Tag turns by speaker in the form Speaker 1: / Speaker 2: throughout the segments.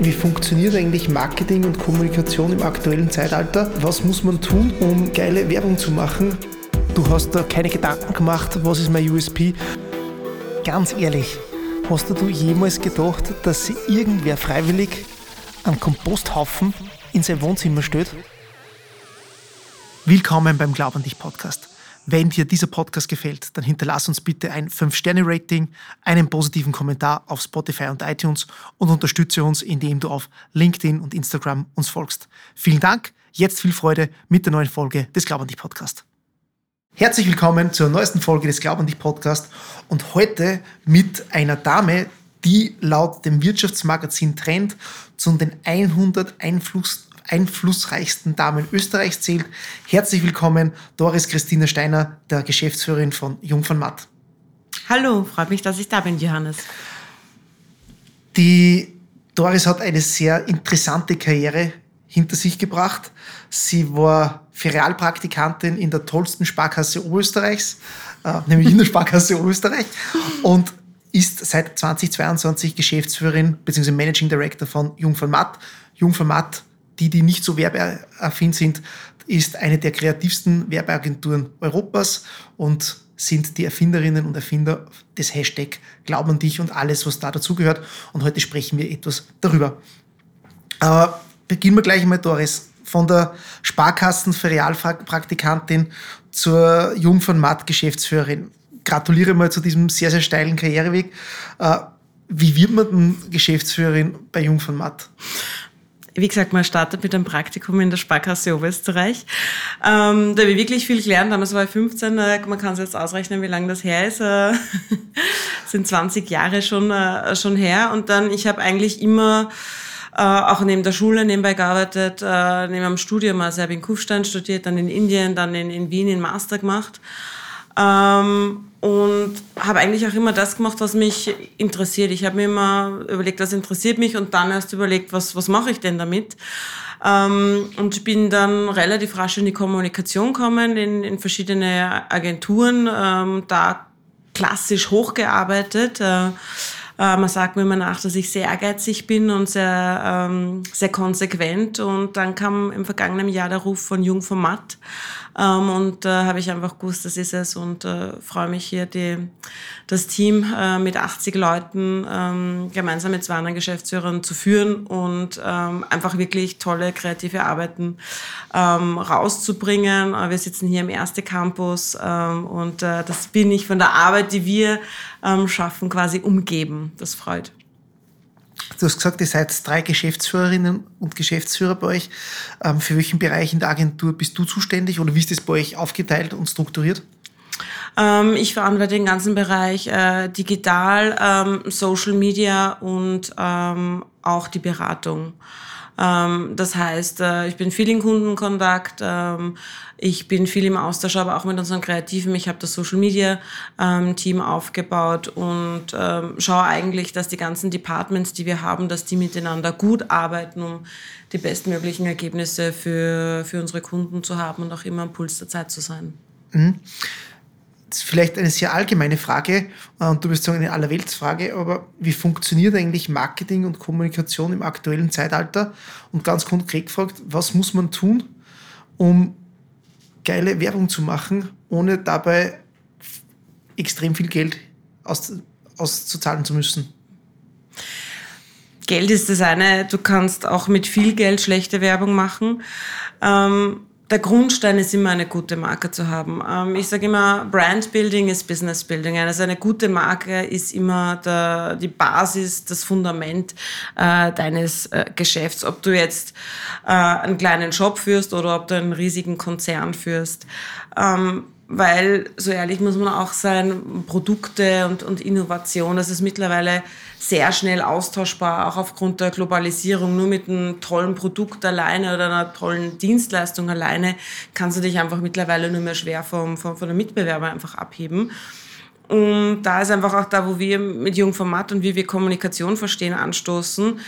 Speaker 1: Wie funktioniert eigentlich Marketing und Kommunikation im aktuellen Zeitalter? Was muss man tun, um geile Werbung zu machen? Du hast da keine Gedanken gemacht, was ist mein USP? Ganz ehrlich, hast du jemals gedacht, dass sich irgendwer freiwillig einen Komposthaufen in sein Wohnzimmer stellt? Willkommen beim Glaub an dich Podcast. Wenn dir dieser Podcast gefällt, dann hinterlass uns bitte ein 5-Sterne-Rating, einen positiven Kommentar auf Spotify und iTunes und unterstütze uns, indem du auf LinkedIn und Instagram uns folgst. Vielen Dank, jetzt viel Freude mit der neuen Folge des Glaub an dich Podcast. Herzlich willkommen zur neuesten Folge des Glaub an dich Podcast und heute mit einer Dame, die laut dem Wirtschaftsmagazin Trend zu den 100 Einfluss einflussreichsten Damen Österreichs zählt. Herzlich willkommen, Doris Christine Steiner, der Geschäftsführerin von Jung von Matt.
Speaker 2: Hallo, freut mich, dass ich da bin, Johannes.
Speaker 1: Die Doris hat eine sehr interessante Karriere hinter sich gebracht. Sie war Ferialpraktikantin in der tollsten Sparkasse Oberösterreichs, äh, nämlich in der Sparkasse Oberösterreich und ist seit 2022 Geschäftsführerin bzw. Managing Director von Jung von Matt. Jung von Matt die, die nicht so werbeaffin sind, ist eine der kreativsten Werbeagenturen Europas und sind die Erfinderinnen und Erfinder des Hashtag Glauben an dich und alles, was da dazugehört. Und heute sprechen wir etwas darüber. Aber beginnen wir gleich einmal, Doris, von der Sparkassen-Ferialpraktikantin zur Jung von Matt Geschäftsführerin. Gratuliere mal zu diesem sehr, sehr steilen Karriereweg. Äh, wie wird man denn Geschäftsführerin bei Jung von Matt?
Speaker 2: Wie gesagt, man startet mit einem Praktikum in der Sparkasse Oberösterreich. Ähm, da habe ich wirklich viel gelernt. Damals war ich 15, äh, man kann es jetzt ausrechnen, wie lange das her ist. Äh, sind 20 Jahre schon, äh, schon her. Und dann, ich habe eigentlich immer äh, auch neben der Schule nebenbei gearbeitet, äh, neben dem Studium. Also ich habe in Kufstein studiert, dann in Indien, dann in, in Wien in Master gemacht. Ähm, und habe eigentlich auch immer das gemacht, was mich interessiert. Ich habe mir immer überlegt, was interessiert mich und dann erst überlegt, was, was mache ich denn damit. Ähm, und bin dann relativ rasch in die Kommunikation gekommen, in, in verschiedene Agenturen, ähm, da klassisch hochgearbeitet. Äh, äh, man sagt mir immer nach, dass ich sehr ehrgeizig bin und sehr, ähm, sehr konsequent. Und dann kam im vergangenen Jahr der Ruf von Jung von Matt. Ähm, und da äh, habe ich einfach gewusst, das ist es und äh, freue mich hier, die, das Team äh, mit 80 Leuten ähm, gemeinsam mit zwei anderen Geschäftsführern zu führen und ähm, einfach wirklich tolle kreative Arbeiten ähm, rauszubringen. Äh, wir sitzen hier im Erste Campus ähm, und äh, das bin ich von der Arbeit, die wir ähm, schaffen, quasi umgeben. Das freut.
Speaker 1: Du hast gesagt, ihr seid drei Geschäftsführerinnen und Geschäftsführer bei euch. Ähm, für welchen Bereich in der Agentur bist du zuständig oder wie ist das bei euch aufgeteilt und strukturiert?
Speaker 2: Ähm, ich verantworte den ganzen Bereich äh, digital, ähm, Social Media und auch die Beratung. Ähm, das heißt, äh, ich bin viel in Kundenkontakt, ähm, ich bin viel im Austausch, aber auch mit unseren Kreativen. Ich habe das Social Media ähm, Team aufgebaut und schaue eigentlich, dass die ganzen Departments, die wir haben, dass die miteinander gut arbeiten, um die bestmöglichen Ergebnisse für, für unsere Kunden zu haben und auch immer am Puls der Zeit zu sein. Mhm
Speaker 1: vielleicht eine sehr allgemeine Frage äh, und du wirst sagen eine Allerweltsfrage, aber wie funktioniert eigentlich Marketing und Kommunikation im aktuellen Zeitalter? Und ganz konkret gefragt, was muss man tun, um geile Werbung zu machen, ohne dabei extrem viel Geld aus, auszuzahlen zu müssen?
Speaker 2: Geld ist das eine, du kannst auch mit viel Geld schlechte Werbung machen. Ähm, der Grundstein ist immer eine gute Marke zu haben. Ähm, ich sage immer, Brand Building ist Business Building. Also eine gute Marke ist immer der, die Basis, das Fundament äh, deines äh, Geschäfts. Ob du jetzt äh, einen kleinen Shop führst oder ob du einen riesigen Konzern führst. Ähm, weil, so ehrlich muss man auch sein, Produkte und, und Innovation, das ist mittlerweile sehr schnell austauschbar, auch aufgrund der Globalisierung. Nur mit einem tollen Produkt alleine oder einer tollen Dienstleistung alleine kannst du dich einfach mittlerweile nur mehr schwer vom, vom, von der Mitbewerber einfach abheben. Und da ist einfach auch da, wo wir mit Jungformat und wie wir Kommunikation verstehen, anstoßen,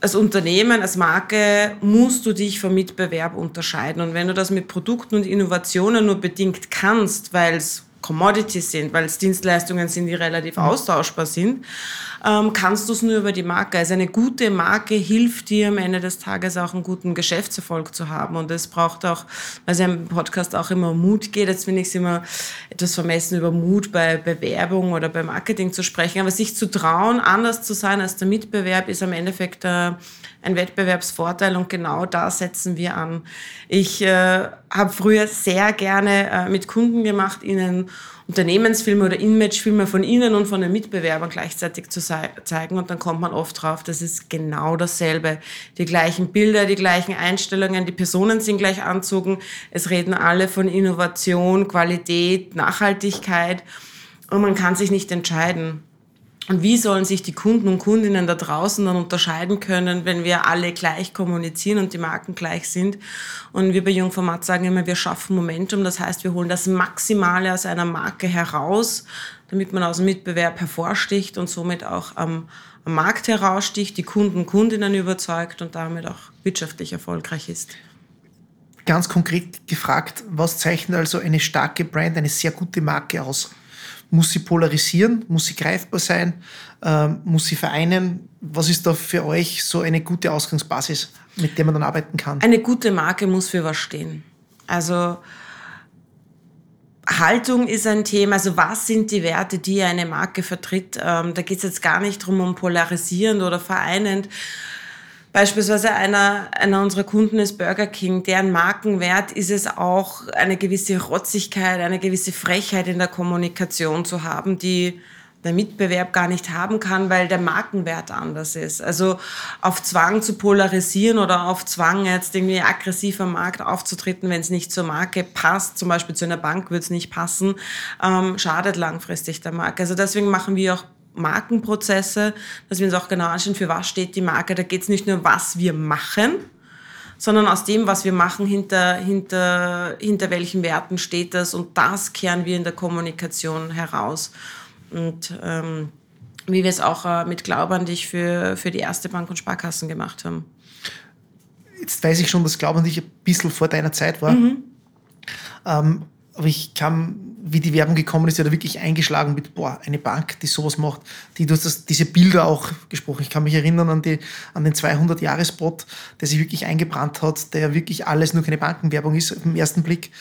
Speaker 2: als Unternehmen, als Marke musst du dich vom Mitbewerb unterscheiden. Und wenn du das mit Produkten und Innovationen nur bedingt kannst, weil es Commodities sind, weil es Dienstleistungen sind, die relativ mhm. austauschbar sind, ähm, kannst du es nur über die Marke. Also eine gute Marke hilft dir am Ende des Tages auch einen guten Geschäftserfolg zu haben. Und es braucht auch, also im Podcast auch immer um Mut geht. Jetzt finde ich es immer etwas vermessen, über Mut bei Bewerbung oder bei Marketing zu sprechen. Aber sich zu trauen, anders zu sein als der Mitbewerb, ist am Endeffekt äh, ein Wettbewerbsvorteil und genau da setzen wir an. Ich äh, habe früher sehr gerne äh, mit Kunden gemacht, ihnen Unternehmensfilme oder Imagefilme von ihnen und von den Mitbewerbern gleichzeitig zu zeigen und dann kommt man oft drauf, das ist genau dasselbe. Die gleichen Bilder, die gleichen Einstellungen, die Personen sind gleich anzogen, es reden alle von Innovation, Qualität, Nachhaltigkeit und man kann sich nicht entscheiden. Und wie sollen sich die Kunden und Kundinnen da draußen dann unterscheiden können, wenn wir alle gleich kommunizieren und die Marken gleich sind? Und wir bei Jungformat sagen immer, wir schaffen Momentum. Das heißt, wir holen das Maximale aus einer Marke heraus, damit man aus dem Mitbewerb hervorsticht und somit auch am, am Markt heraussticht, die Kunden und Kundinnen überzeugt und damit auch wirtschaftlich erfolgreich ist.
Speaker 1: Ganz konkret gefragt, was zeichnet also eine starke Brand, eine sehr gute Marke aus? Muss sie polarisieren? Muss sie greifbar sein? Ähm, muss sie vereinen? Was ist da für euch so eine gute Ausgangsbasis, mit der man dann arbeiten kann?
Speaker 2: Eine gute Marke muss für was stehen. Also Haltung ist ein Thema. Also was sind die Werte, die eine Marke vertritt? Ähm, da geht es jetzt gar nicht darum, um polarisierend oder vereinend, Beispielsweise einer, einer unserer Kunden ist Burger King. Deren Markenwert ist es auch, eine gewisse Rotzigkeit, eine gewisse Frechheit in der Kommunikation zu haben, die der Mitbewerb gar nicht haben kann, weil der Markenwert anders ist. Also auf Zwang zu polarisieren oder auf Zwang jetzt irgendwie aggressiv am Markt aufzutreten, wenn es nicht zur Marke passt, zum Beispiel zu einer Bank würde es nicht passen, ähm, schadet langfristig der Marke. Also deswegen machen wir auch Markenprozesse, dass wir uns auch genau anschauen, für was steht die Marke. Da geht es nicht nur, was wir machen, sondern aus dem, was wir machen, hinter, hinter, hinter welchen Werten steht das und das kehren wir in der Kommunikation heraus. Und ähm, wie wir es auch äh, mit Glaub an dich für, für die erste Bank und Sparkassen gemacht haben.
Speaker 1: Jetzt weiß ich schon, dass Glaub an dich ein bisschen vor deiner Zeit war. Mhm. Ähm, aber ich kam, wie die Werbung gekommen ist, ja da wirklich eingeschlagen mit, boah, eine Bank, die sowas macht. Die, du hast das, diese Bilder auch gesprochen. Ich kann mich erinnern an, die, an den 200-Jahres-Spot, der sich wirklich eingebrannt hat, der wirklich alles nur keine Bankenwerbung ist auf den ersten Blick.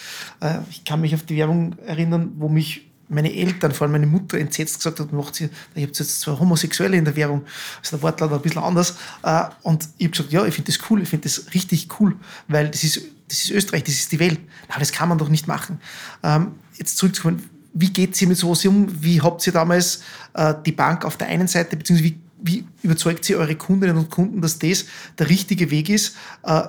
Speaker 1: Äh, ich kann mich auf die Werbung erinnern, wo mich meine Eltern, vor allem meine Mutter, entsetzt gesagt hat, macht sie, ihr habt jetzt zwei Homosexuelle in der Werbung, also der Wortlaut war ein bisschen anders. Äh, und ich habe gesagt, ja, ich finde das cool, ich finde das richtig cool, weil das ist, das ist Österreich, das ist die Welt. Aber das kann man doch nicht machen. Ähm, jetzt zurückzukommen, wie geht ihr mit sowas um? Wie habt ihr damals äh, die Bank auf der einen Seite, beziehungsweise wie, wie überzeugt ihr eure Kundinnen und Kunden, dass das der richtige Weg ist, äh,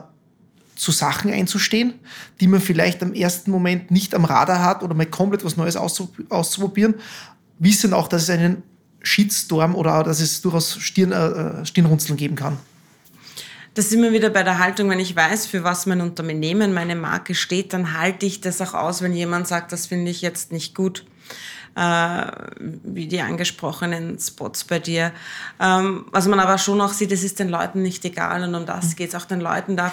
Speaker 1: zu Sachen einzustehen, die man vielleicht am ersten Moment nicht am Radar hat oder mal komplett was Neues auszuprobieren, wissen auch, dass es einen Shitstorm oder dass es durchaus Stirn, äh, Stirnrunzeln geben kann.
Speaker 2: Das sind wir wieder bei der Haltung, wenn ich weiß, für was mein Unternehmen, meine Marke steht, dann halte ich das auch aus, wenn jemand sagt, das finde ich jetzt nicht gut. Äh, wie die angesprochenen Spots bei dir. Ähm, was man aber schon auch sieht, es ist den Leuten nicht egal und um das mhm. geht es auch den Leuten da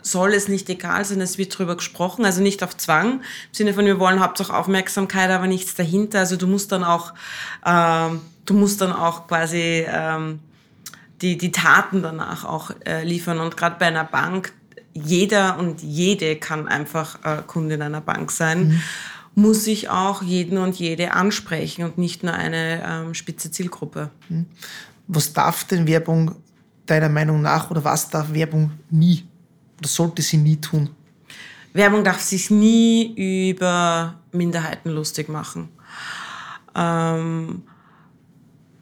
Speaker 2: soll es nicht egal sein, es wird darüber gesprochen, also nicht auf Zwang, im Sinne von, wir wollen hauptsächlich Aufmerksamkeit, aber nichts dahinter. Also du musst dann auch, ähm, du musst dann auch quasi ähm, die, die Taten danach auch äh, liefern. Und gerade bei einer Bank, jeder und jede kann einfach äh, Kunde in einer Bank sein. Mhm. muss ich auch jeden und jede ansprechen und nicht nur eine ähm, spitze Zielgruppe. Mhm.
Speaker 1: Was darf denn Werbung deiner Meinung nach oder was darf Werbung nie oder sollte sie nie tun?
Speaker 2: Werbung darf sich nie über Minderheiten lustig machen. Ähm,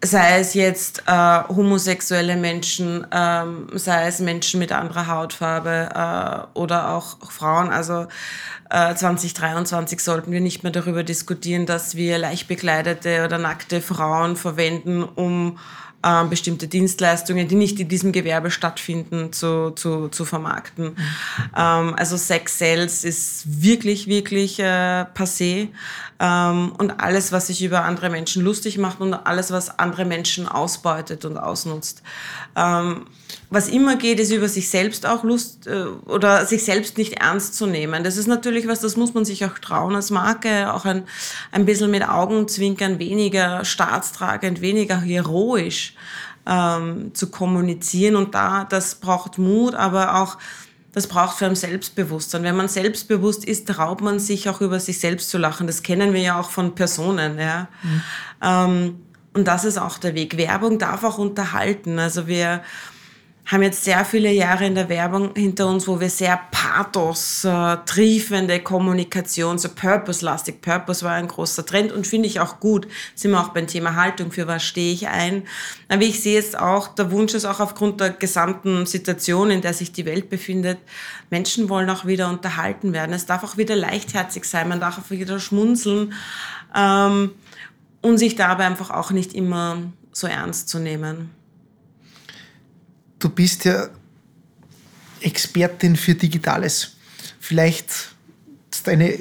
Speaker 2: sei es jetzt äh, homosexuelle Menschen, ähm, sei es Menschen mit anderer Hautfarbe äh, oder auch, auch, Frauen. Also äh, 2023 sollten wir nicht mehr darüber diskutieren, dass wir leicht bekleidete oder nackte Frauen verwenden, um äh, bestimmte Dienstleistungen, die nicht in diesem Gewerbe stattfinden, zu, zu, zu vermarkten. Mhm. Ähm, also Sex Sales ist wirklich, wirklich äh, passé. Ähm, und alles, was sich über andere Menschen lustig macht und alles, was andere Menschen ausbeutet und ausnutzt. Ähm, was immer geht, ist über sich selbst auch Lust äh, oder sich selbst nicht ernst zu nehmen. Das ist natürlich was, das muss man sich auch trauen als Marke, auch ein, ein bisschen mit Augenzwinkern, weniger staatstragend, weniger heroisch ähm, zu kommunizieren. Und da, das braucht Mut, aber auch das braucht für ein Selbstbewusstsein. Wenn man selbstbewusst ist, traut man sich auch über sich selbst zu lachen. Das kennen wir ja auch von Personen. Ja. Mhm. Ähm, und das ist auch der Weg. Werbung darf auch unterhalten. Also wir haben jetzt sehr viele Jahre in der Werbung hinter uns, wo wir sehr pathos, äh, triefende Kommunikation, so purpose-lastig. Purpose war ein großer Trend und finde ich auch gut. Sind wir auch beim Thema Haltung, für was stehe ich ein. Aber ich sehe jetzt auch, der Wunsch ist auch aufgrund der gesamten Situation, in der sich die Welt befindet, Menschen wollen auch wieder unterhalten werden. Es darf auch wieder leichtherzig sein, man darf auch wieder schmunzeln ähm, und sich dabei einfach auch nicht immer so ernst zu nehmen
Speaker 1: du bist ja Expertin für Digitales. Vielleicht ist eine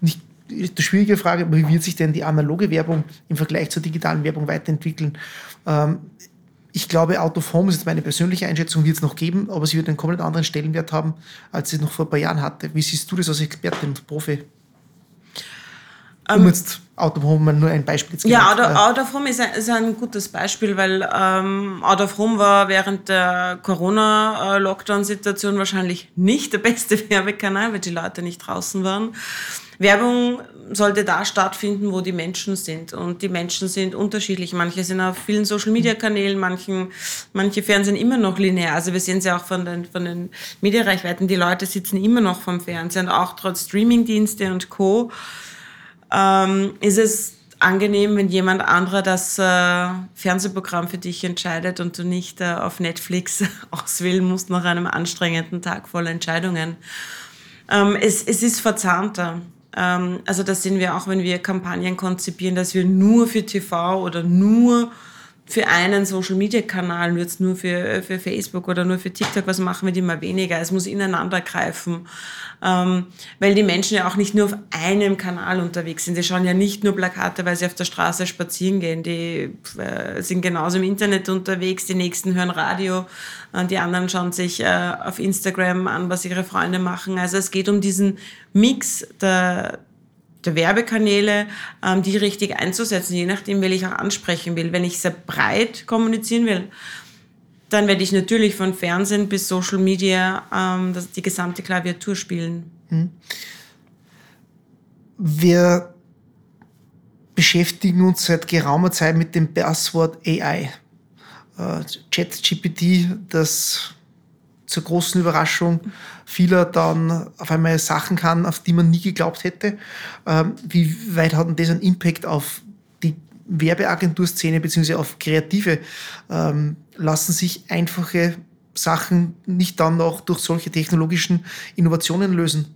Speaker 1: nicht eine schwierige Frage, wie wird sich denn die analoge Werbung im Vergleich zur digitalen Werbung weiterentwickeln? Ähm, ich glaube, Out of Home ist jetzt meine persönliche Einschätzung, wird es noch geben, aber sie wird einen komplett anderen Stellenwert haben, als sie noch vor ein paar Jahren hatte. Wie siehst du das als Expertin und Profi? Um ähm, jetzt Out of Home nur ein Beispiel zu
Speaker 2: Ja, Out, Out of Home ist ein, ist ein gutes Beispiel, weil ähm, Out of Home war während der Corona-Lockdown-Situation wahrscheinlich nicht der beste Werbekanal, weil die Leute nicht draußen waren. Werbung sollte da stattfinden, wo die Menschen sind. Und die Menschen sind unterschiedlich. Manche sind auf vielen Social-Media-Kanälen, manchen, manche Fernsehen immer noch linear. Also wir sehen es ja auch von den, von den Medienreichweiten. Die Leute sitzen immer noch vom Fernsehen, auch trotz Streaming-Dienste und Co ähm, ist es angenehm, wenn jemand anderer das äh, Fernsehprogramm für dich entscheidet und du nicht äh, auf Netflix auswählen musst nach einem anstrengenden Tag voller Entscheidungen. Ähm, es, es ist verzahnter. Ähm, also das sehen wir auch, wenn wir Kampagnen konzipieren, dass wir nur für TV oder nur für einen Social-Media-Kanal, nur jetzt nur für, für Facebook oder nur für TikTok, was machen wir die immer weniger? Es muss ineinander greifen, ähm, weil die Menschen ja auch nicht nur auf einem Kanal unterwegs sind. Die schauen ja nicht nur Plakate, weil sie auf der Straße spazieren gehen. Die äh, sind genauso im Internet unterwegs, die Nächsten hören Radio, äh, die anderen schauen sich äh, auf Instagram an, was ihre Freunde machen. Also es geht um diesen Mix der, der Werbekanäle, ähm, die richtig einzusetzen, je nachdem, wen ich auch ansprechen will. Wenn ich sehr breit kommunizieren will, dann werde ich natürlich von Fernsehen bis Social Media ähm, das, die gesamte Klaviatur spielen. Hm.
Speaker 1: Wir beschäftigen uns seit geraumer Zeit mit dem Buzzword AI. Äh, ChatGPT, das zur großen Überraschung vieler dann auf einmal Sachen kann, auf die man nie geglaubt hätte. Ähm, wie weit hat denn das einen Impact auf die Werbeagenturszene bzw. auf Kreative? Ähm, lassen sich einfache Sachen nicht dann noch durch solche technologischen Innovationen lösen?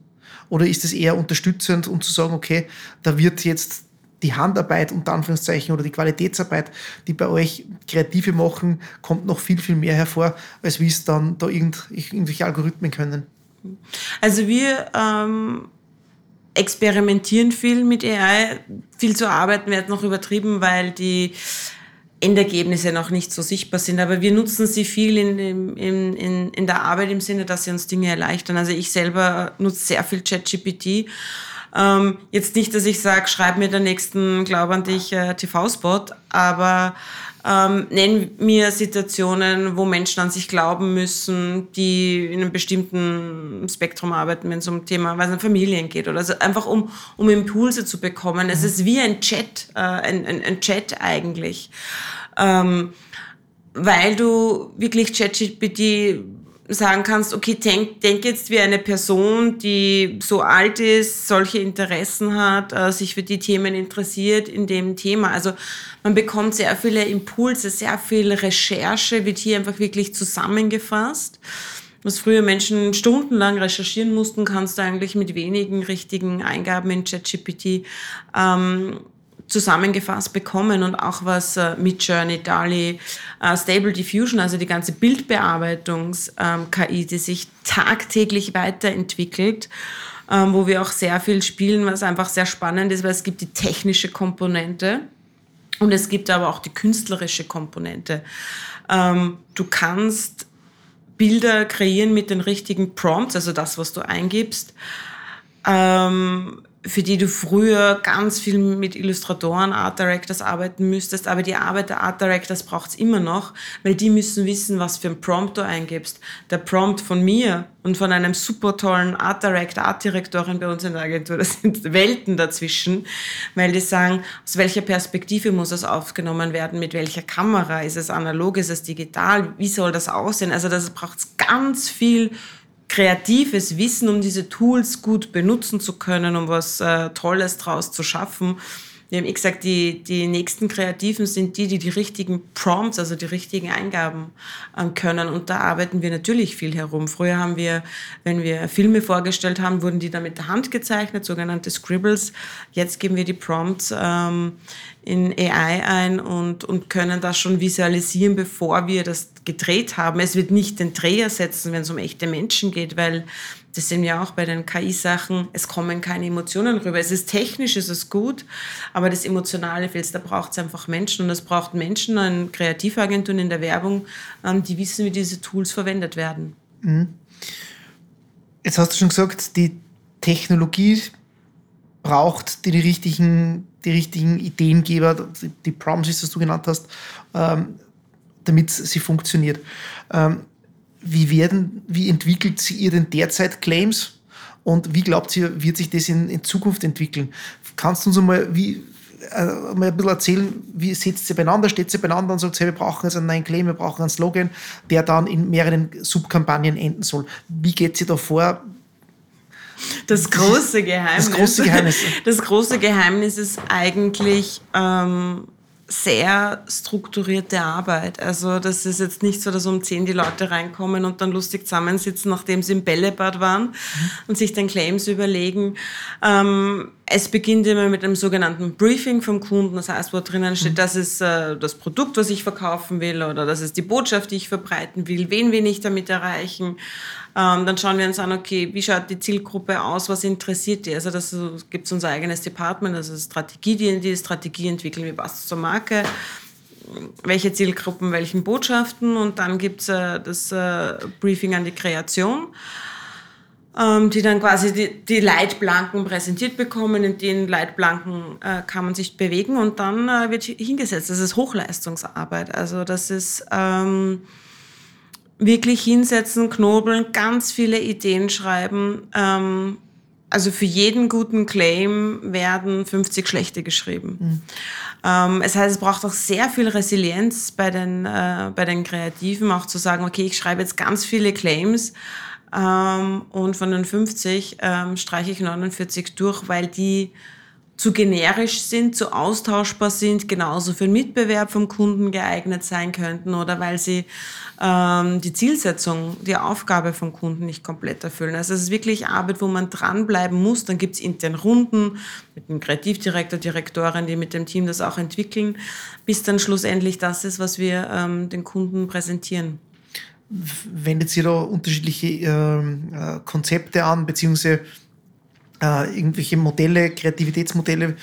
Speaker 1: Oder ist es eher unterstützend, um zu sagen, okay, da wird jetzt die Handarbeit unter Anführungszeichen oder die Qualitätsarbeit, die bei euch Kreative machen, kommt noch viel, viel mehr hervor, als wie es dann da irgend, irgendwelche Algorithmen können.
Speaker 2: Also wir ähm, experimentieren viel mit AI. Viel zu arbeiten wird noch übertrieben, weil die Endergebnisse noch nicht so sichtbar sind. Aber wir nutzen sie viel in, in, in, in der Arbeit im Sinne, dass sie uns Dinge erleichtern. Also ich selber nutze sehr viel ChatGPT ähm, jetzt nicht, dass ich sage, schreib mir den nächsten Glaub an dich äh, TV-Spot, aber ähm, nenn mir Situationen, wo Menschen an sich glauben müssen, die in einem bestimmten Spektrum arbeiten, wenn es um Thema weiß nicht, Familien geht oder so, einfach um, um Impulse zu bekommen. Mhm. Es ist wie ein Chat, äh, ein, ein, ein Chat eigentlich. Ähm, weil du wirklich ChatGPT sagen kannst, okay, denk, denk jetzt wie eine Person, die so alt ist, solche Interessen hat, äh, sich für die Themen interessiert in dem Thema. Also man bekommt sehr viele Impulse, sehr viel Recherche wird hier einfach wirklich zusammengefasst. Was früher Menschen stundenlang recherchieren mussten, kannst du eigentlich mit wenigen richtigen Eingaben in ChatGPT ähm, zusammengefasst bekommen und auch was äh, mit Journey, DALI, äh, Stable Diffusion, also die ganze Bildbearbeitungs-KI, ähm, die sich tagtäglich weiterentwickelt, ähm, wo wir auch sehr viel spielen, was einfach sehr spannend ist, weil es gibt die technische Komponente und es gibt aber auch die künstlerische Komponente. Ähm, du kannst Bilder kreieren mit den richtigen Prompts, also das, was du eingibst. Ähm, für die du früher ganz viel mit Illustratoren, Art Directors arbeiten müsstest, aber die Arbeit der Art Directors braucht's immer noch, weil die müssen wissen, was für ein Prompt du eingibst. Der Prompt von mir und von einem super tollen Art Director, Art Direktorin bei uns in der Agentur, das sind Welten dazwischen, weil die sagen, aus welcher Perspektive muss es aufgenommen werden, mit welcher Kamera, ist es analog, ist es digital, wie soll das aussehen? Also das braucht ganz viel kreatives Wissen, um diese Tools gut benutzen zu können, um was äh, Tolles draus zu schaffen. Wir haben eh gesagt, die, die nächsten Kreativen sind die, die die richtigen Prompts, also die richtigen Eingaben ähm, können. Und da arbeiten wir natürlich viel herum. Früher haben wir, wenn wir Filme vorgestellt haben, wurden die dann mit der Hand gezeichnet, sogenannte Scribbles. Jetzt geben wir die Prompts ähm, in AI ein und, und können das schon visualisieren, bevor wir das gedreht haben. Es wird nicht den Dreh ersetzen, wenn es um echte Menschen geht, weil das sehen wir auch bei den KI-Sachen, es kommen keine Emotionen rüber. Es ist technisch, es ist gut, aber das Emotionale fehlt. Da braucht es einfach Menschen und es braucht Menschen an Kreativagenturen in der Werbung, ähm, die wissen, wie diese Tools verwendet werden. Mhm.
Speaker 1: Jetzt hast du schon gesagt, die Technologie braucht die, richtigen die richtigen Ideengeber, die Promises, was du genannt hast, ähm, damit sie funktioniert. Ähm, wie, werden, wie entwickelt sie ihr denn derzeit Claims und wie glaubt ihr, wird sich das in, in Zukunft entwickeln? Kannst du uns einmal wie, äh, mal ein bisschen erzählen, wie setzt sie beieinander, steht sie beieinander und sagt, hey, wir brauchen jetzt einen neuen Claim, wir brauchen einen Slogan, der dann in mehreren Subkampagnen enden soll. Wie geht sie da vor?
Speaker 2: Das große Geheimnis.
Speaker 1: Das große Geheimnis.
Speaker 2: Das große Geheimnis ist eigentlich ähm, sehr strukturierte Arbeit. Also das ist jetzt nicht so, dass um zehn die Leute reinkommen und dann lustig zusammensitzen, nachdem sie im Bällebad waren mhm. und sich dann Claims überlegen. Ähm, es beginnt immer mit einem sogenannten Briefing vom Kunden, das heißt, wo drinnen steht, mhm. das ist äh, das Produkt, was ich verkaufen will oder das ist die Botschaft, die ich verbreiten will, wen will ich damit erreichen. Ähm, dann schauen wir uns an, okay, wie schaut die Zielgruppe aus, was interessiert die? Also das gibt es unser eigenes Department, also Strategie, die die Strategie entwickeln, wie passt zur Marke welche Zielgruppen, welchen Botschaften und dann gibt es äh, das äh, Briefing an die Kreation ähm, die dann quasi die, die, Leitplanken präsentiert bekommen. In den Leitplanken äh, kann man sich bewegen und dann äh, wird hingesetzt. Das ist Hochleistungsarbeit. Also das ist ähm, wirklich hinsetzen, knobeln, ganz viele Ideen schreiben. Ähm, also für jeden guten Claim werden 50 schlechte geschrieben. Mhm. Ähm, es heißt, es braucht auch sehr viel Resilienz bei den, äh, bei den Kreativen, auch zu sagen, okay, ich schreibe jetzt ganz viele Claims, ähm, und von den 50 ähm, streiche ich 49 durch, weil die zu generisch sind, zu austauschbar sind, genauso für den Mitbewerb vom Kunden geeignet sein könnten oder weil sie ähm, die Zielsetzung, die Aufgabe vom Kunden nicht komplett erfüllen. Also es ist wirklich Arbeit, wo man dranbleiben muss. Dann gibt es intern Runden mit dem Kreativdirektor, Direktorin, die mit dem Team das auch entwickeln, bis dann schlussendlich das ist, was wir ähm, den Kunden präsentieren
Speaker 1: wendet ihr da unterschiedliche ähm, äh, Konzepte an, beziehungsweise äh, irgendwelche Modelle, Kreativitätsmodelle,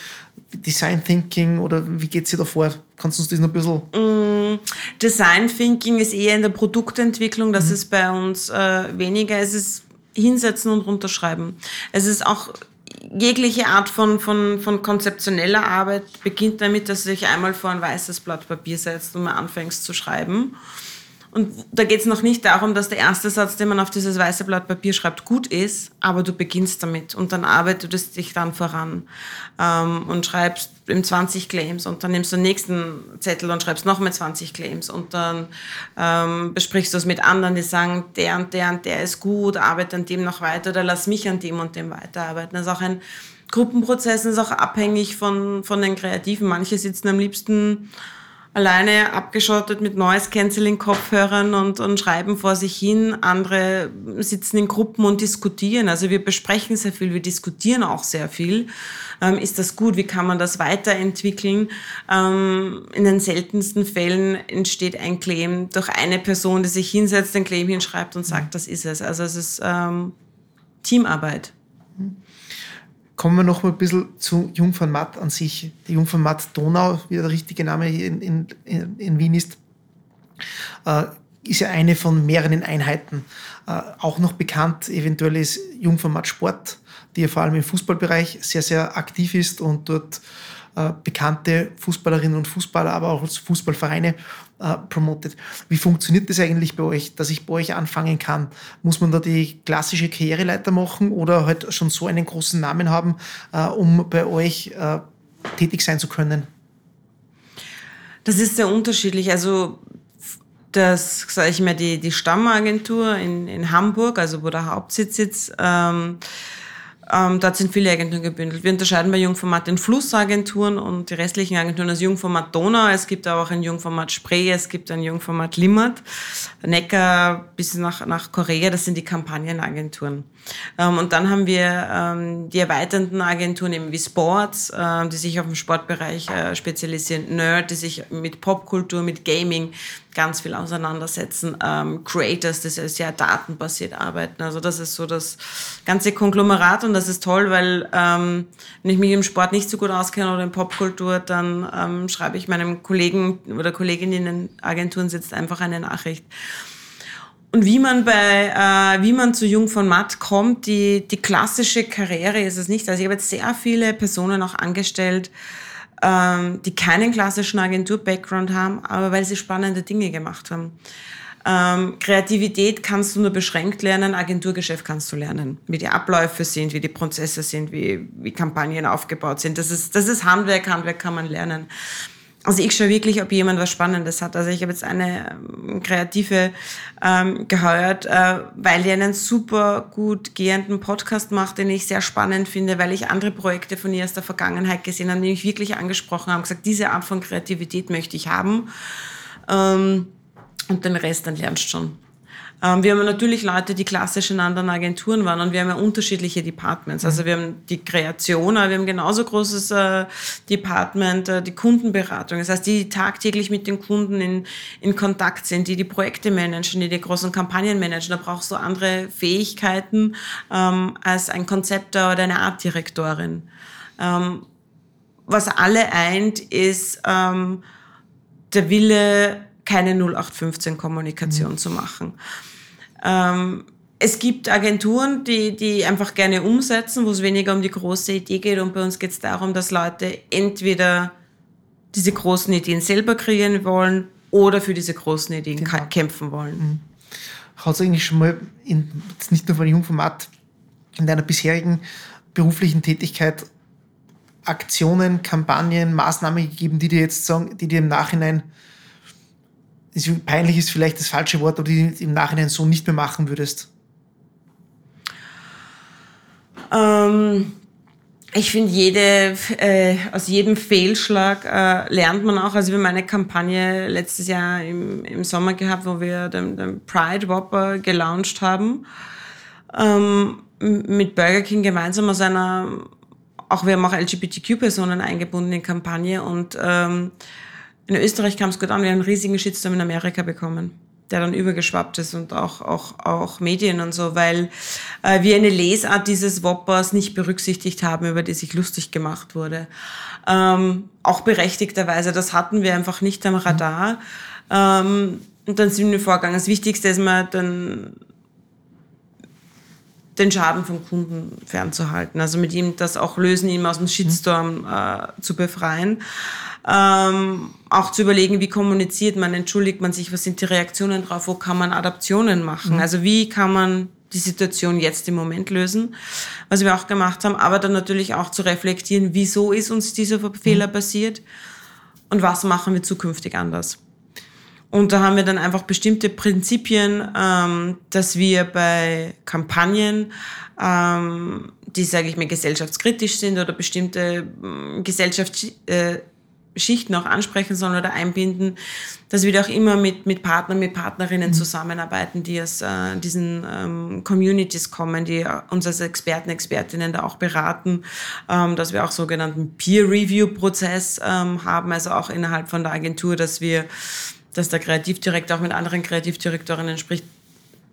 Speaker 1: Design Thinking oder wie geht ihr da vor? Kannst du uns das noch ein bisschen...
Speaker 2: Mm, Design Thinking ist eher in der Produktentwicklung, das mhm. ist bei uns äh, weniger. Es ist hinsetzen und runterschreiben. Es ist auch jegliche Art von, von, von konzeptioneller Arbeit beginnt damit, dass du dich einmal vor ein weißes Blatt Papier setzt und mal anfängst zu schreiben. Und da geht es noch nicht darum, dass der erste Satz, den man auf dieses weiße Blatt Papier schreibt, gut ist, aber du beginnst damit und dann arbeitest du dich dann voran ähm, und schreibst im 20 Claims und dann nimmst du den nächsten Zettel und schreibst noch mal 20 Claims und dann ähm, besprichst du es mit anderen, die sagen, der und der und der ist gut, arbeite an dem noch weiter oder lass mich an dem und dem weiterarbeiten. Das ist auch ein Gruppenprozess, ist auch abhängig von, von den Kreativen. Manche sitzen am liebsten alleine abgeschottet mit Noise Cancelling Kopfhörern und, und schreiben vor sich hin. Andere sitzen in Gruppen und diskutieren. Also wir besprechen sehr viel, wir diskutieren auch sehr viel. Ähm, ist das gut? Wie kann man das weiterentwickeln? Ähm, in den seltensten Fällen entsteht ein Claim durch eine Person, die sich hinsetzt, den Claim hinschreibt und sagt, das ist es. Also es ist ähm, Teamarbeit.
Speaker 1: Kommen wir noch mal ein bisschen zu Jungfernmatt an sich. Die Jungfernmatt Donau, wie der richtige Name in, in, in Wien ist, äh, ist ja eine von mehreren Einheiten. Äh, auch noch bekannt eventuell ist Jungfernmatt Sport, die ja vor allem im Fußballbereich sehr, sehr aktiv ist und dort bekannte Fußballerinnen und Fußballer, aber auch Fußballvereine äh, promotet. Wie funktioniert das eigentlich bei euch, dass ich bei euch anfangen kann? Muss man da die klassische Karriereleiter machen oder halt schon so einen großen Namen haben, äh, um bei euch äh, tätig sein zu können?
Speaker 2: Das ist sehr unterschiedlich. Also das, sage ich mal, die, die Stammagentur in, in Hamburg, also wo der Hauptsitz sitzt, ähm, ähm, dort sind viele Agenturen gebündelt. Wir unterscheiden bei Jungformat den Flussagenturen und die restlichen Agenturen als Jungformat Donau. Es gibt aber auch ein Jungformat Spree, es gibt ein Jungformat Limmat, Neckar bis nach, nach Korea, das sind die Kampagnenagenturen. Ähm, und dann haben wir ähm, die erweiternden Agenturen eben wie Sports, äh, die sich auf den Sportbereich äh, spezialisieren, Nerd, die sich mit Popkultur, mit Gaming ganz viel auseinandersetzen, ähm, Creators, die sehr datenbasiert arbeiten. Also das ist so das ganze Konglomerat und das ist toll, weil ähm, wenn ich mich im Sport nicht so gut auskenne oder in Popkultur, dann ähm, schreibe ich meinem Kollegen oder Kollegin in den Agenturen sitzt einfach eine Nachricht. Und wie man bei, äh, wie man zu Jung von Matt kommt, die, die klassische Karriere ist es nicht. Also ich habe jetzt sehr viele Personen auch angestellt, ähm, die keinen klassischen Agentur-Background haben, aber weil sie spannende Dinge gemacht haben. Ähm, Kreativität kannst du nur beschränkt lernen, Agenturgeschäft kannst du lernen. Wie die Abläufe sind, wie die Prozesse sind, wie, wie Kampagnen aufgebaut sind. Das ist, das ist Handwerk, Handwerk kann man lernen. Also ich schaue wirklich, ob jemand was Spannendes hat. Also ich habe jetzt eine ähm, Kreative ähm, geheuert, äh, weil die einen super gut gehenden Podcast macht, den ich sehr spannend finde, weil ich andere Projekte von ihr aus der Vergangenheit gesehen habe, die mich wirklich angesprochen haben, gesagt, diese Art von Kreativität möchte ich haben. Ähm, und den Rest dann lernst du schon. Ähm, wir haben natürlich Leute, die klassisch in anderen Agenturen waren und wir haben ja unterschiedliche Departments. Also wir haben die Kreation, aber wir haben genauso großes äh, Department, äh, die Kundenberatung. Das heißt, die tagtäglich mit den Kunden in, in Kontakt sind, die die Projekte managen, die die großen Kampagnen managen. Da brauchst du andere Fähigkeiten ähm, als ein Konzepter oder eine Artdirektorin. Ähm, was alle eint, ist ähm, der Wille, keine 0815-Kommunikation mhm. zu machen. Ähm, es gibt Agenturen, die, die einfach gerne umsetzen, wo es weniger um die große Idee geht. Und bei uns geht es darum, dass Leute entweder diese großen Ideen selber kreieren wollen oder für diese großen Ideen genau. kämpfen wollen. Mhm.
Speaker 1: Hat es eigentlich schon mal, in, nicht nur von Jungformat, in deiner bisherigen beruflichen Tätigkeit Aktionen, Kampagnen, Maßnahmen gegeben, die dir jetzt sagen, die dir im Nachhinein peinlich ist vielleicht das falsche Wort, aber die im Nachhinein so nicht mehr machen würdest?
Speaker 2: Ähm, ich finde, jede, äh, aus jedem Fehlschlag äh, lernt man auch. Also wir haben eine Kampagne letztes Jahr im, im Sommer gehabt, wo wir den, den Pride Whopper gelauncht haben. Ähm, mit Burger King gemeinsam aus einer, auch wir haben auch LGBTQ-Personen eingebunden in Kampagne und ähm, in Österreich kam es gut an, wir haben einen riesigen Shitstorm in Amerika bekommen, der dann übergeschwappt ist und auch, auch, auch Medien und so, weil äh, wir eine Lesart dieses Whoppers nicht berücksichtigt haben, über die sich lustig gemacht wurde. Ähm, auch berechtigterweise, das hatten wir einfach nicht am Radar. Ähm, und dann sind wir vorgegangen. Das Wichtigste ist mal dann den Schaden vom Kunden fernzuhalten. Also mit ihm das auch lösen, ihn aus dem Shitstorm äh, zu befreien. Ähm, auch zu überlegen, wie kommuniziert man, entschuldigt man sich, was sind die Reaktionen drauf, wo kann man Adaptionen machen. Mhm. Also wie kann man die Situation jetzt im Moment lösen, was wir auch gemacht haben, aber dann natürlich auch zu reflektieren, wieso ist uns dieser Fehler mhm. passiert und was machen wir zukünftig anders. Und da haben wir dann einfach bestimmte Prinzipien, ähm, dass wir bei Kampagnen, ähm, die, sage ich mal, gesellschaftskritisch sind oder bestimmte äh, Gesellschaftsschichten äh, auch ansprechen sollen oder einbinden, dass wir auch immer mit, mit Partnern, mit Partnerinnen mhm. zusammenarbeiten, die aus äh, diesen ähm, Communities kommen, die uns als Experten, Expertinnen da auch beraten, ähm, dass wir auch sogenannten Peer-Review-Prozess ähm, haben, also auch innerhalb von der Agentur, dass wir dass der Kreativdirektor auch mit anderen Kreativdirektorinnen spricht,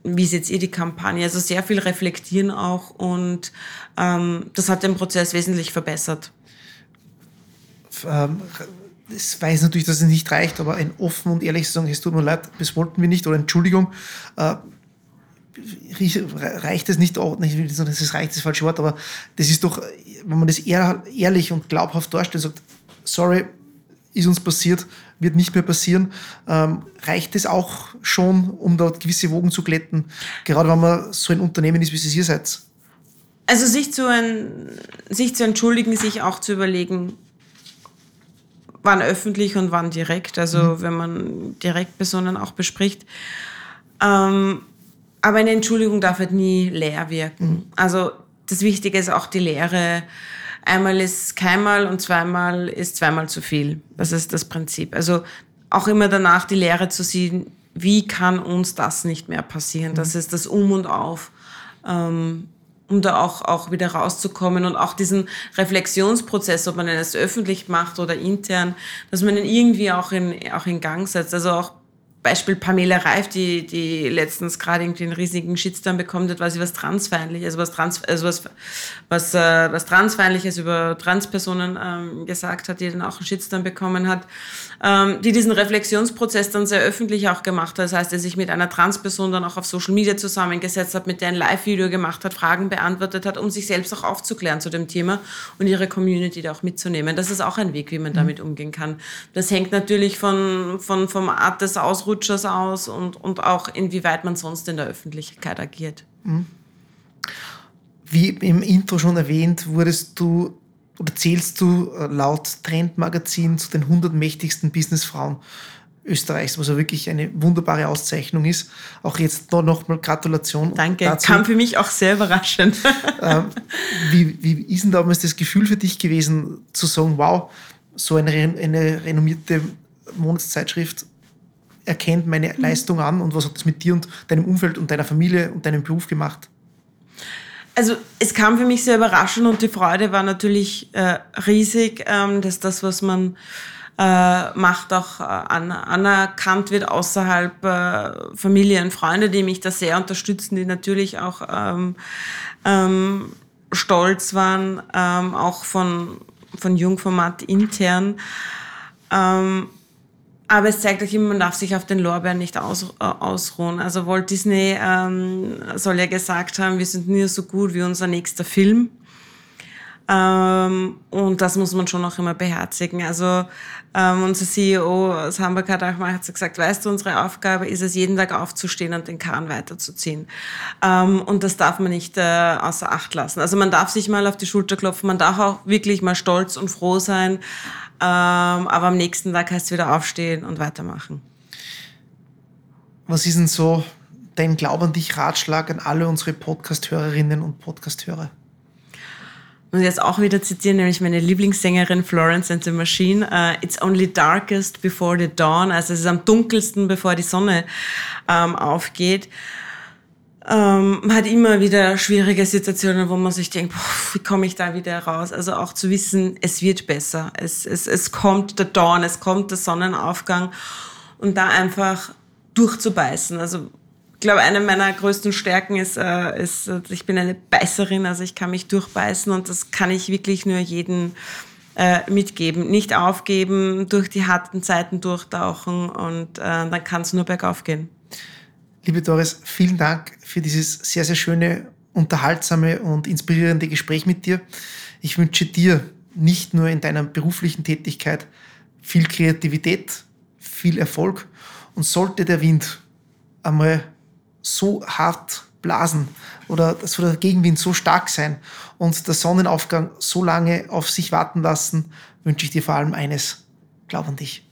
Speaker 2: wie seht ihr die Kampagne? Also sehr viel reflektieren auch und ähm, das hat den Prozess wesentlich verbessert.
Speaker 1: Ähm, ich weiß natürlich, dass es nicht reicht, aber ein offen und ehrliches sagen, es tut mir leid, das wollten wir nicht oder Entschuldigung, äh, reicht es nicht, auch, nicht das ist reicht das falsche Wort, aber das ist doch, wenn man das ehrlich und glaubhaft darstellt, sagt, sorry, ist uns passiert, wird nicht mehr passieren, ähm, reicht es auch schon, um dort gewisse Wogen zu glätten, gerade wenn man so ein Unternehmen ist, wie es ihr seid?
Speaker 2: Also sich zu, sich zu entschuldigen, sich auch zu überlegen, wann öffentlich und wann direkt, also mhm. wenn man direkt Personen auch bespricht. Ähm, aber eine Entschuldigung darf halt nie leer wirken. Mhm. Also das Wichtige ist auch die Lehre. Einmal ist keinmal und zweimal ist zweimal zu viel. Das ist das Prinzip. Also auch immer danach die Lehre zu sehen, wie kann uns das nicht mehr passieren? Mhm. Das ist das Um und Auf. Ähm, um da auch, auch wieder rauszukommen und auch diesen Reflexionsprozess, ob man es öffentlich macht oder intern, dass man ihn irgendwie auch in, auch in Gang setzt. Also auch Beispiel Pamela Reif, die, die letztens gerade irgendwie einen riesigen Shitstorm bekommen hat, weil sie was transfeindliches, also was, trans, also was, was, äh, was transfeindliches über Transpersonen ähm, gesagt hat, die dann auch einen Shitstorm bekommen hat, ähm, die diesen Reflexionsprozess dann sehr öffentlich auch gemacht hat. Das heißt, er sich mit einer Transperson dann auch auf Social Media zusammengesetzt hat, mit der ein Live-Video gemacht hat, Fragen beantwortet hat, um sich selbst auch aufzuklären zu dem Thema und ihre Community da auch mitzunehmen. Das ist auch ein Weg, wie man damit umgehen kann. Das hängt natürlich von, von, vom Art des Ausrufs Rutschers aus und, und auch inwieweit man sonst in der Öffentlichkeit agiert. Mhm.
Speaker 1: Wie im Intro schon erwähnt, wurdest du oder zählst du äh, laut Trendmagazin zu den 100 mächtigsten Businessfrauen Österreichs, was ja wirklich eine wunderbare Auszeichnung ist. Auch jetzt noch mal Gratulation.
Speaker 2: Danke, dazu. kam für mich auch sehr überraschend.
Speaker 1: Ähm, wie, wie ist denn damals das Gefühl für dich gewesen, zu sagen, wow, so eine, eine renommierte Monatszeitschrift erkennt meine mhm. Leistung an und was hat das mit dir und deinem Umfeld und deiner Familie und deinem Beruf gemacht?
Speaker 2: Also es kam für mich sehr überraschend und die Freude war natürlich äh, riesig, ähm, dass das, was man äh, macht, auch äh, an, anerkannt wird außerhalb äh, Familie und Freunde, die mich da sehr unterstützen, die natürlich auch ähm, ähm, stolz waren, ähm, auch von, von Jungformat intern. Ähm, aber es zeigt euch immer, man darf sich auf den Lorbeeren nicht aus, äh, ausruhen. Also Walt Disney ähm, soll ja gesagt haben, wir sind nur so gut wie unser nächster Film. Ähm, und das muss man schon auch immer beherzigen. Also ähm, unser CEO Hamburg hat auch mal gesagt, weißt du, unsere Aufgabe ist es, jeden Tag aufzustehen und den Kahn weiterzuziehen. Ähm, und das darf man nicht äh, außer Acht lassen. Also man darf sich mal auf die Schulter klopfen, man darf auch wirklich mal stolz und froh sein. Ähm, aber am nächsten Tag heißt es wieder aufstehen und weitermachen.
Speaker 1: Was ist denn so dein Glaub an dich Ratschlag an alle unsere Podcast-Hörerinnen und Podcast-Hörer?
Speaker 2: muss jetzt auch wieder zitieren, nämlich meine Lieblingssängerin Florence and the Machine. Uh, It's only darkest before the dawn. Also es ist am dunkelsten, bevor die Sonne ähm, aufgeht. Ähm, man hat immer wieder schwierige Situationen, wo man sich denkt, boah, wie komme ich da wieder raus? Also auch zu wissen, es wird besser. Es, es, es kommt der Dawn, es kommt der Sonnenaufgang und da einfach durchzubeißen. Also ich glaube, eine meiner größten Stärken ist, äh, ist, ich bin eine Beißerin, also ich kann mich durchbeißen und das kann ich wirklich nur jedem äh, mitgeben. Nicht aufgeben, durch die harten Zeiten durchtauchen und äh, dann kann es nur bergauf gehen.
Speaker 1: Liebe Doris, vielen Dank für dieses sehr, sehr schöne, unterhaltsame und inspirierende Gespräch mit dir. Ich wünsche dir nicht nur in deiner beruflichen Tätigkeit viel Kreativität, viel Erfolg und sollte der Wind einmal so hart blasen oder der Gegenwind so stark sein und der Sonnenaufgang so lange auf sich warten lassen, wünsche ich dir vor allem eines. Glaub an dich.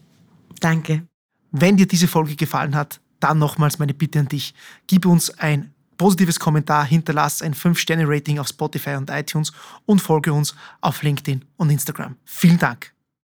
Speaker 2: Danke.
Speaker 1: Wenn dir diese Folge gefallen hat, dann nochmals meine Bitte an dich. Gib uns ein positives Kommentar, hinterlass ein 5-Sterne-Rating auf Spotify und iTunes und folge uns auf LinkedIn und Instagram. Vielen Dank.